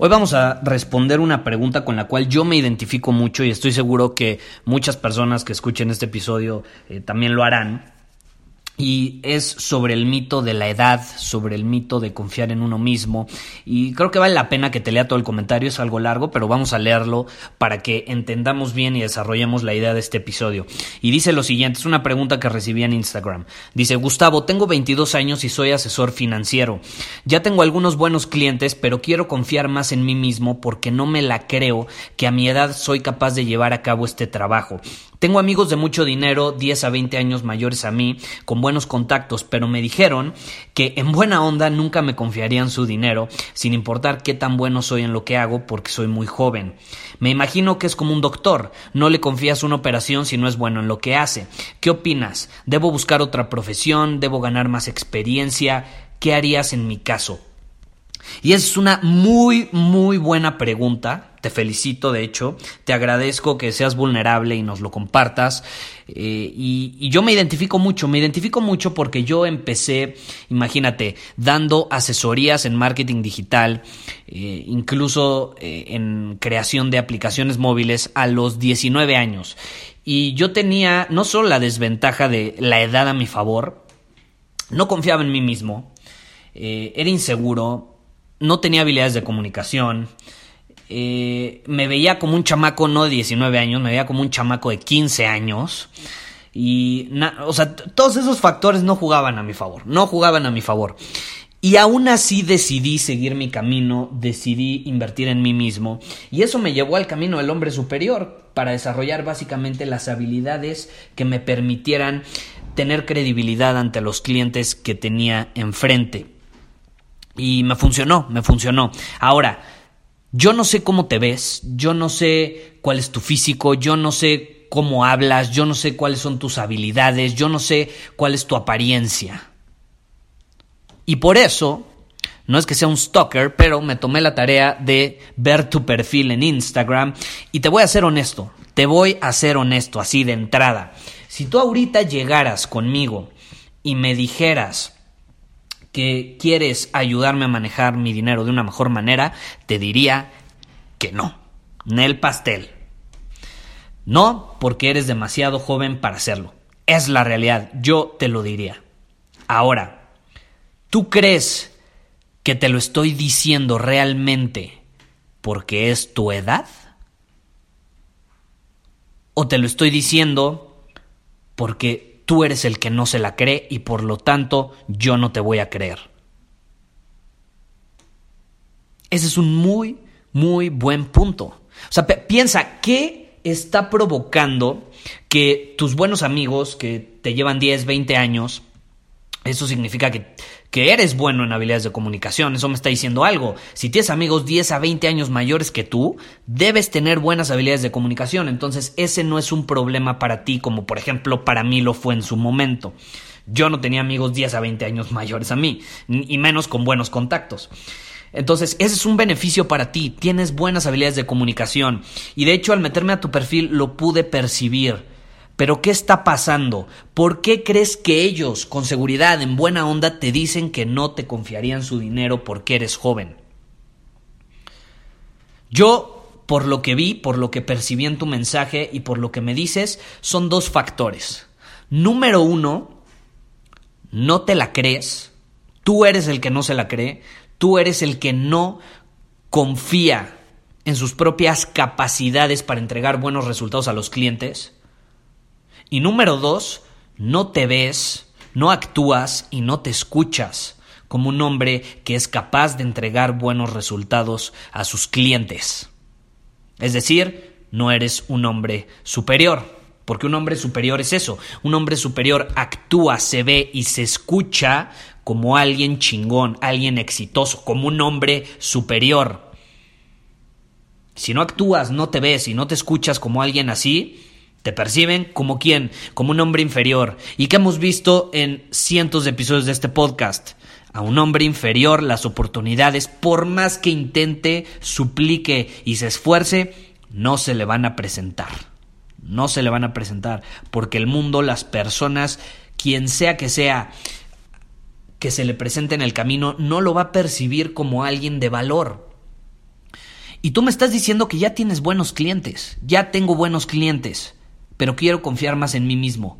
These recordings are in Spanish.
Hoy vamos a responder una pregunta con la cual yo me identifico mucho y estoy seguro que muchas personas que escuchen este episodio eh, también lo harán y es sobre el mito de la edad, sobre el mito de confiar en uno mismo y creo que vale la pena que te lea todo el comentario, es algo largo, pero vamos a leerlo para que entendamos bien y desarrollemos la idea de este episodio. Y dice lo siguiente, es una pregunta que recibí en Instagram. Dice, Gustavo, tengo 22 años y soy asesor financiero. Ya tengo algunos buenos clientes, pero quiero confiar más en mí mismo porque no me la creo que a mi edad soy capaz de llevar a cabo este trabajo. Tengo amigos de mucho dinero, 10 a 20 años mayores a mí, con buenos contactos, pero me dijeron que en buena onda nunca me confiarían su dinero, sin importar qué tan bueno soy en lo que hago, porque soy muy joven. Me imagino que es como un doctor, no le confías una operación si no es bueno en lo que hace. ¿Qué opinas? ¿Debo buscar otra profesión? ¿Debo ganar más experiencia? ¿Qué harías en mi caso? Y es una muy, muy buena pregunta. Te felicito, de hecho. Te agradezco que seas vulnerable y nos lo compartas. Eh, y, yo me identifico mucho, me identifico mucho porque yo empecé, imagínate, dando asesorías en marketing digital, eh, incluso eh, en creación de aplicaciones móviles a los 19 años. Y yo tenía no solo la desventaja de la edad a mi favor, no confiaba en mí mismo, era inseguro, no tenía habilidades de comunicación, eh, me veía como un chamaco no de 19 años, me veía como un chamaco de 15 años. Y, o sea, todos esos factores no jugaban a mi favor, no jugaban a mi favor. Y aún así decidí seguir mi camino, decidí invertir en mí mismo y eso me llevó al camino del hombre superior para desarrollar básicamente las habilidades que me permitieran tener credibilidad ante los clientes que tenía enfrente. Y me funcionó, me funcionó. Ahora, yo no sé cómo te ves, yo no sé cuál es tu físico, yo no sé cómo hablas, yo no sé cuáles son tus habilidades, yo no sé cuál es tu apariencia. Y por eso, no es que sea un stalker, pero me tomé la tarea de ver tu perfil en Instagram y te voy a ser honesto, te voy a ser honesto así de entrada. Si tú ahorita llegaras conmigo y me dijeras, que quieres ayudarme a manejar mi dinero de una mejor manera, te diría que no. Nel pastel. No, porque eres demasiado joven para hacerlo. Es la realidad, yo te lo diría. Ahora, ¿tú crees que te lo estoy diciendo realmente porque es tu edad? ¿O te lo estoy diciendo porque tú eres el que no se la cree y por lo tanto yo no te voy a creer. Ese es un muy, muy buen punto. O sea, piensa, ¿qué está provocando que tus buenos amigos que te llevan 10, 20 años, eso significa que que eres bueno en habilidades de comunicación. Eso me está diciendo algo. Si tienes amigos 10 a 20 años mayores que tú, debes tener buenas habilidades de comunicación. Entonces, ese no es un problema para ti, como por ejemplo para mí lo fue en su momento. Yo no tenía amigos 10 a 20 años mayores a mí, y menos con buenos contactos. Entonces, ese es un beneficio para ti. Tienes buenas habilidades de comunicación. Y de hecho, al meterme a tu perfil, lo pude percibir pero ¿qué está pasando? ¿Por qué crees que ellos, con seguridad, en buena onda, te dicen que no te confiarían su dinero porque eres joven? Yo, por lo que vi, por lo que percibí en tu mensaje y por lo que me dices, son dos factores. Número uno, no te la crees, tú eres el que no se la cree, tú eres el que no confía en sus propias capacidades para entregar buenos resultados a los clientes. Y número dos, no te ves, no actúas y no te escuchas como un hombre que es capaz de entregar buenos resultados a sus clientes. Es decir, no eres un hombre superior. Porque un hombre superior es eso. Un hombre superior actúa, se ve y se escucha como alguien chingón, alguien exitoso, como un hombre superior. Si no actúas, no te ves y no te escuchas como alguien así, te perciben como quién, como un hombre inferior. Y que hemos visto en cientos de episodios de este podcast. A un hombre inferior las oportunidades, por más que intente, suplique y se esfuerce, no se le van a presentar no se le van a presentar, porque el mundo, las personas, quien sea que sea que se le presente en el camino, no lo va a percibir como alguien de valor. Y tú me estás diciendo que ya tienes buenos clientes, ya tengo buenos clientes, pero quiero confiar más en mí mismo.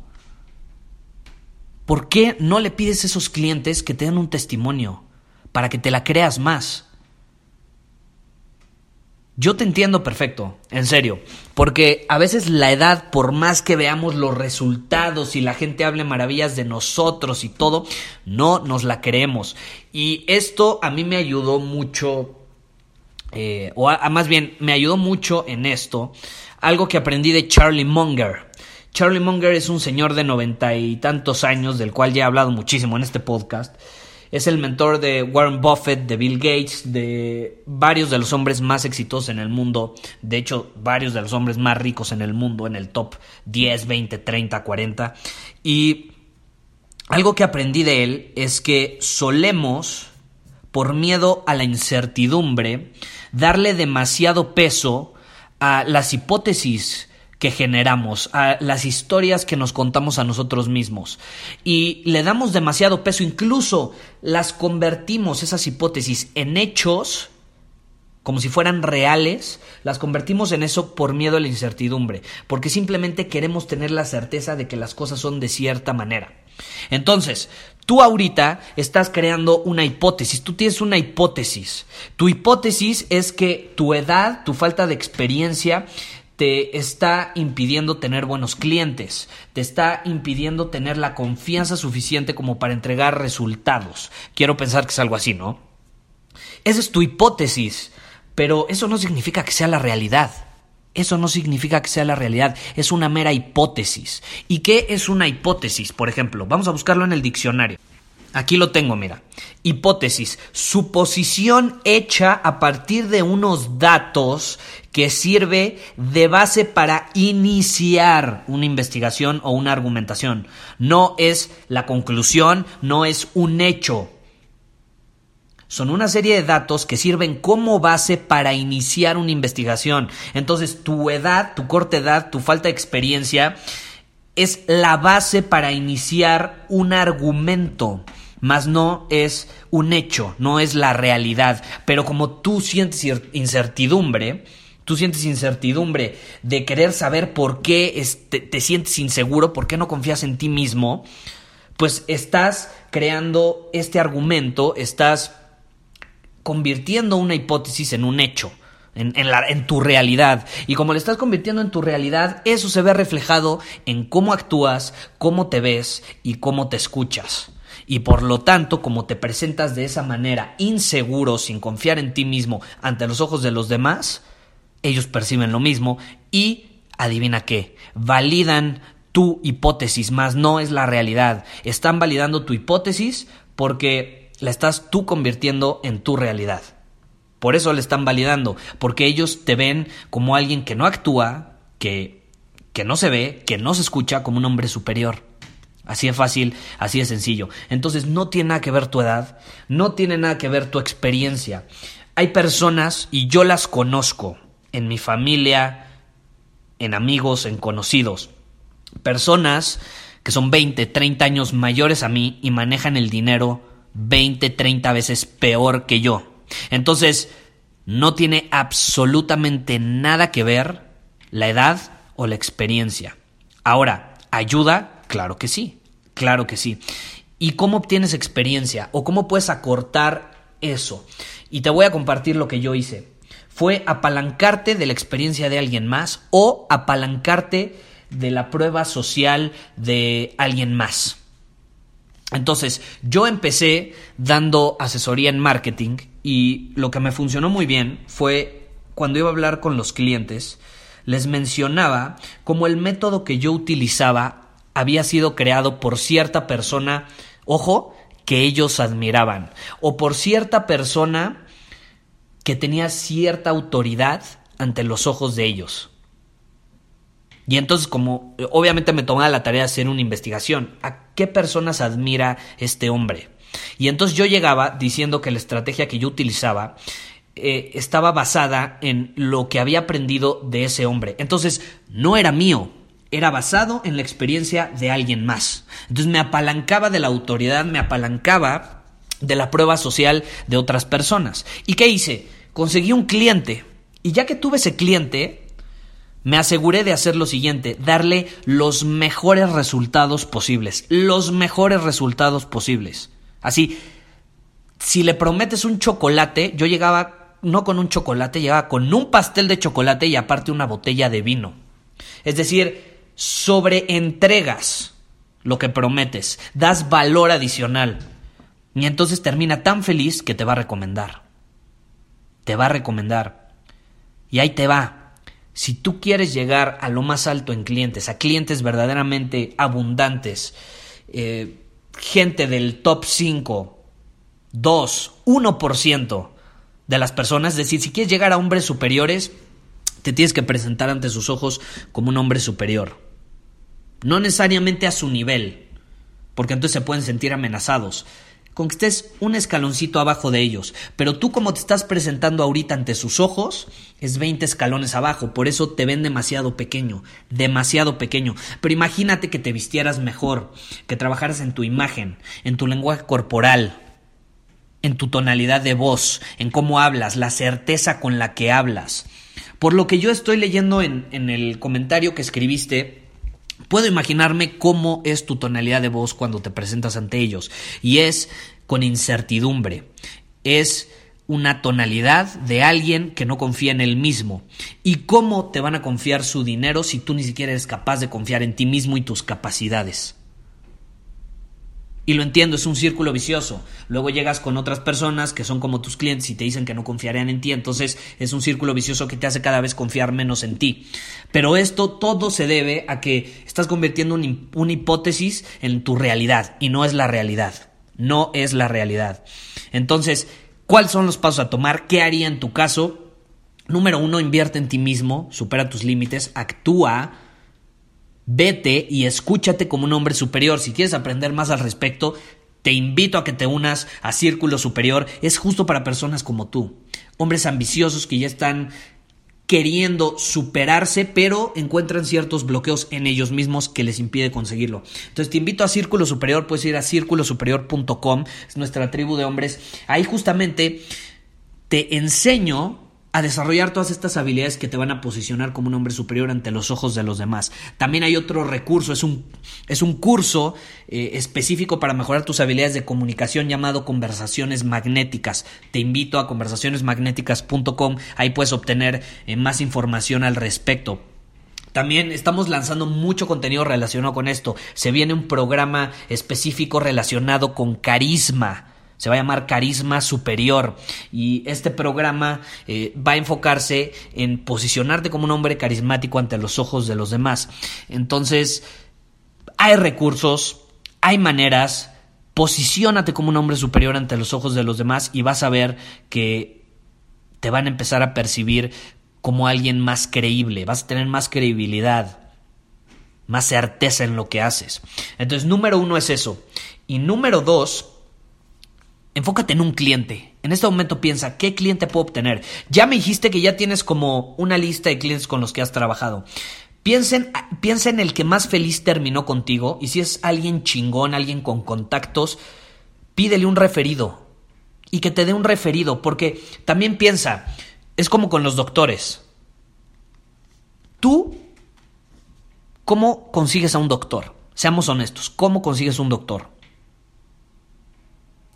¿Por qué no le pides a esos clientes que te den un testimonio para que te la creas más? Yo te entiendo perfecto, en serio, porque a veces la edad, por más que veamos los resultados y la gente hable maravillas de nosotros y todo, no nos la creemos. Y esto a mí me ayudó mucho, eh, o más bien me ayudó mucho en esto, algo que aprendí de Charlie Munger. Charlie Munger es un señor de noventa y tantos años, del cual ya he hablado muchísimo en este podcast. Es el mentor de Warren Buffett, de Bill Gates, de varios de los hombres más exitosos en el mundo. De hecho, varios de los hombres más ricos en el mundo, en el top 10, 20, 30, 40. Y algo que aprendí de él es que solemos, por miedo a la incertidumbre, darle demasiado peso a las hipótesis que generamos, a las historias que nos contamos a nosotros mismos. Y le damos demasiado peso, incluso las convertimos, esas hipótesis, en hechos, como si fueran reales, las convertimos en eso por miedo a la incertidumbre, porque simplemente queremos tener la certeza de que las cosas son de cierta manera. Entonces, tú ahorita estás creando una hipótesis, tú tienes una hipótesis. Tu hipótesis es que tu edad, tu falta de experiencia, te está impidiendo tener buenos clientes, te está impidiendo tener la confianza suficiente como para entregar resultados. Quiero pensar que es algo así, ¿no? Esa es tu hipótesis, pero eso no significa que sea la realidad. Eso no significa que sea la realidad, es una mera hipótesis. ¿Y qué es una hipótesis? Por ejemplo, vamos a buscarlo en el diccionario. Aquí lo tengo, mira. Hipótesis, suposición hecha a partir de unos datos que sirve de base para iniciar una investigación o una argumentación. No es la conclusión, no es un hecho. Son una serie de datos que sirven como base para iniciar una investigación. Entonces, tu edad, tu corta edad, tu falta de experiencia es la base para iniciar un argumento mas no es un hecho, no es la realidad. Pero como tú sientes incertidumbre, tú sientes incertidumbre de querer saber por qué te sientes inseguro, por qué no confías en ti mismo, pues estás creando este argumento, estás convirtiendo una hipótesis en un hecho. En, en, tu realidad. Y como le estás convirtiendo en tu realidad, eso se ve reflejado en cómo actúas, cómo te ves y cómo te escuchas. Y por lo tanto, como te presentas de esa manera, inseguro, sin confiar en ti mismo ante los ojos de los demás, ellos perciben lo mismo y, adivina qué, validan tu hipótesis, más no es la realidad. Están validando tu hipótesis porque la estás tú convirtiendo en tu realidad. Por eso la están validando, porque ellos te ven como alguien que no actúa, que, que no se ve, que no se escucha como un hombre superior. Así de fácil, así de sencillo. Entonces no tiene nada que ver tu edad, no tiene nada que ver tu experiencia. Hay personas, y yo las conozco, en mi familia, en amigos, en conocidos, personas que son 20, 30 años mayores a mí y manejan el dinero 20, 30 veces peor que yo. Entonces, no tiene absolutamente nada que ver la edad o la experiencia. Ahora, ¿ayuda? Claro que sí. Claro que sí. ¿Y cómo obtienes experiencia? ¿O cómo puedes acortar eso? Y te voy a compartir lo que yo hice. fue apalancarte de la experiencia de alguien más o apalancarte de la prueba social de alguien más. Entonces, yo empecé dando asesoría en marketing y lo que me funcionó muy bien fue cuando iba a hablar con los clientes, les mencionaba cómo el método que yo utilizaba había sido creado por cierta persona, ojo, que ellos admiraban, o por cierta persona que tenía cierta autoridad ante los ojos de ellos. Y entonces, como obviamente me tomaba la tarea de hacer una investigación, ¿a qué personas admira este hombre? Y entonces yo llegaba diciendo que la estrategia que yo utilizaba eh, estaba basada en lo que había aprendido de ese hombre. Entonces, no era mío, era basado en la experiencia de alguien más. Entonces me apalancaba de la autoridad, me apalancaba de la prueba social de otras personas. ¿Y qué hice? Conseguí un cliente. Y ya que tuve ese cliente, me aseguré de hacer lo siguiente, darle los mejores resultados posibles. Los mejores resultados posibles. Así, si le prometes un chocolate, yo llegaba no con un chocolate, llegaba con un pastel de chocolate y aparte una botella de vino. Es decir, sobreentregas lo que prometes, das valor adicional. Y entonces termina tan feliz que te va a recomendar. Te va a recomendar. Y ahí te va. Si tú quieres llegar a lo más alto en clientes, a clientes verdaderamente abundantes, eh, gente del top 5, 2, 1% de las personas, es decir, si quieres llegar a hombres superiores, te tienes que presentar ante sus ojos como un hombre superior. No necesariamente a su nivel, porque entonces se pueden sentir amenazados. Con que estés un escaloncito abajo de ellos, pero tú como te estás presentando ahorita ante sus ojos, es 20 escalones abajo, por eso te ven demasiado pequeño, demasiado pequeño. Pero imagínate que te vistieras mejor, que trabajaras en tu imagen, en tu lenguaje corporal, en tu tonalidad de voz, en cómo hablas, la certeza con la que hablas. Por lo que yo estoy leyendo en, en el comentario que escribiste, puedo imaginarme cómo es tu tonalidad de voz cuando te presentas ante ellos. Y es con incertidumbre. Es una tonalidad de alguien que no confía en él mismo. ¿Y cómo te van a confiar su dinero si tú ni siquiera eres capaz de confiar en ti mismo y tus capacidades? Y lo entiendo, es un círculo vicioso. Luego llegas con otras personas que son como tus clientes y te dicen que no confiarían en ti, entonces es un círculo vicioso que te hace cada vez confiar menos en ti. Pero esto todo se debe a que estás convirtiendo una hipótesis en tu realidad y no es la realidad. No es la realidad. Entonces, ¿cuáles son los pasos a tomar? ¿Qué haría en tu caso? Número uno, invierte en ti mismo, supera tus límites, actúa Vete y escúchate como un hombre superior. Si quieres aprender más al respecto, te invito a que te unas a Círculo Superior. Es justo para personas como tú. Hombres ambiciosos que ya están queriendo superarse, pero encuentran ciertos bloqueos en ellos mismos que les impide conseguirlo. Entonces te invito a Círculo Superior, puedes ir a círculosuperior.com, es nuestra tribu de hombres. Ahí justamente te enseño a desarrollar todas estas habilidades que te van a posicionar como un hombre superior ante los ojos de los demás. También hay otro recurso, es un, es un curso eh, específico para mejorar tus habilidades de comunicación llamado Conversaciones Magnéticas. Te invito a conversacionesmagnéticas.com, ahí puedes obtener eh, más información al respecto. También estamos lanzando mucho contenido relacionado con esto. Se viene un programa específico relacionado con carisma se va a llamar Carisma Superior y este programa eh, va a enfocarse en posicionarte como un hombre carismático ante los ojos de los demás. Entonces, hay recursos, hay maneras, posiciónate como un hombre superior ante los ojos de los demás y vas a ver que te van a empezar a percibir como alguien más creíble, vas a tener más credibilidad, más certeza en lo que haces. Entonces, número uno es eso. Y número dos, Enfócate en un cliente. En este momento piensa, ¿qué cliente puedo obtener? Ya me dijiste que ya tienes como una lista de clientes con los que has trabajado. Piensa en, piensa en el que más feliz terminó contigo y si es alguien chingón, alguien con contactos, pídele un referido y que te dé un referido, porque también piensa, es como con los doctores. Tú, ¿cómo consigues a un doctor? Seamos honestos, ¿cómo consigues un doctor?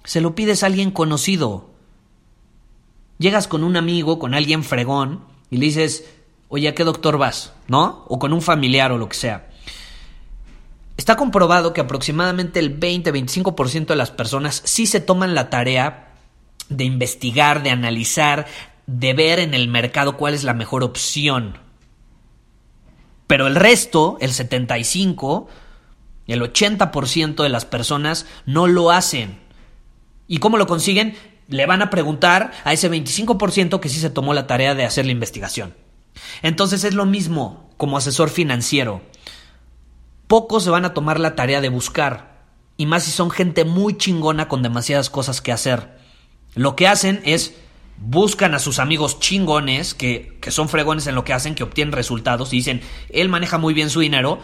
Se lo pides a alguien conocido. llegas con un amigo, con alguien fregón, y le dices, oye, ¿a qué doctor vas? ¿No? O con un familiar o lo que sea. Está comprobado que aproximadamente el 20-25% de las personas sí se toman la tarea de investigar, de analizar, de ver en el mercado cuál es la mejor opción. Pero el resto, el 75, el 80% de las personas no lo hacen. ¿Y cómo lo consiguen? Le van a preguntar a ese 25% que sí se tomó la tarea de hacer la investigación. Entonces es lo mismo como asesor financiero. Pocos se van a tomar la tarea de buscar, y más si son gente muy chingona con demasiadas cosas que hacer. Lo que hacen es buscan a sus amigos chingones que, que son fregones en lo que hacen, que obtienen resultados y dicen, él maneja muy bien su dinero,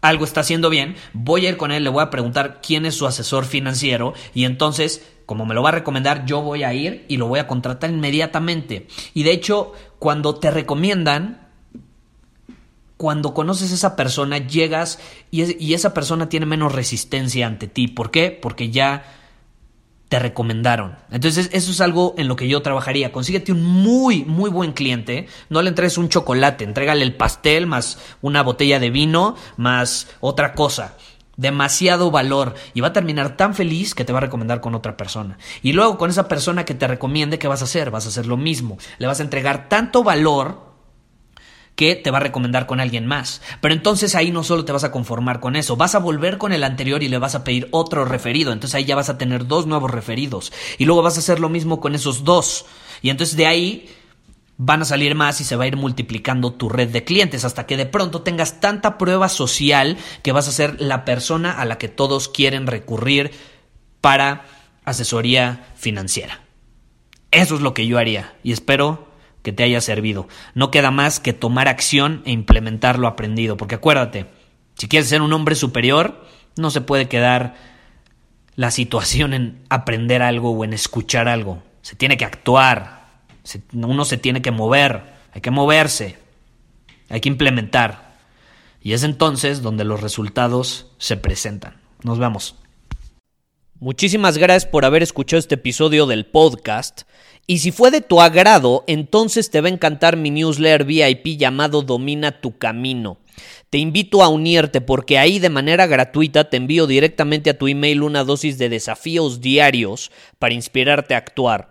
algo está haciendo bien, voy a ir con él, le voy a preguntar quién es su asesor financiero y entonces, como me lo va a recomendar, yo voy a ir y lo voy a contratar inmediatamente. Y de hecho, cuando te recomiendan, cuando conoces a esa persona, llegas y, esa persona tiene menos resistencia ante ti. ¿Por qué? Porque ya te recomendaron. Entonces, eso es algo en lo que yo trabajaría. Consíguete un muy, muy buen cliente. No le entregues un chocolate, entrégale el pastel más una botella de vino más otra cosa. Demasiado valor y va a terminar tan feliz que te va a recomendar con otra persona. Y luego con esa persona que te recomiende, ¿qué vas a hacer? Vas a hacer lo mismo. Le vas a entregar tanto valor que te va a recomendar con alguien más. Pero entonces ahí no solo te vas a conformar con eso, vas a volver con el anterior y le vas a pedir otro referido. Entonces ahí ya vas a tener dos nuevos referidos. Y luego vas a hacer lo mismo con esos dos. Y entonces de ahí van a salir más y se va a ir multiplicando tu red de clientes hasta que de pronto tengas tanta prueba social que vas a ser la persona a la que todos quieren recurrir para asesoría financiera. Eso es lo que yo haría y espero que te haya servido. No queda más que tomar acción e implementar lo aprendido, porque acuérdate, si quieres ser un hombre superior, no se puede quedar la situación en aprender algo o en escuchar algo. Se tiene que actuar, uno se tiene que mover, hay que moverse, hay que implementar. Y es entonces donde los resultados se presentan. Nos vemos. Muchísimas gracias por haber escuchado este episodio del podcast. Y si fue de tu agrado, entonces te va a encantar mi newsletter VIP llamado Domina tu Camino. Te invito a unirte porque ahí de manera gratuita te envío directamente a tu email una dosis de desafíos diarios para inspirarte a actuar.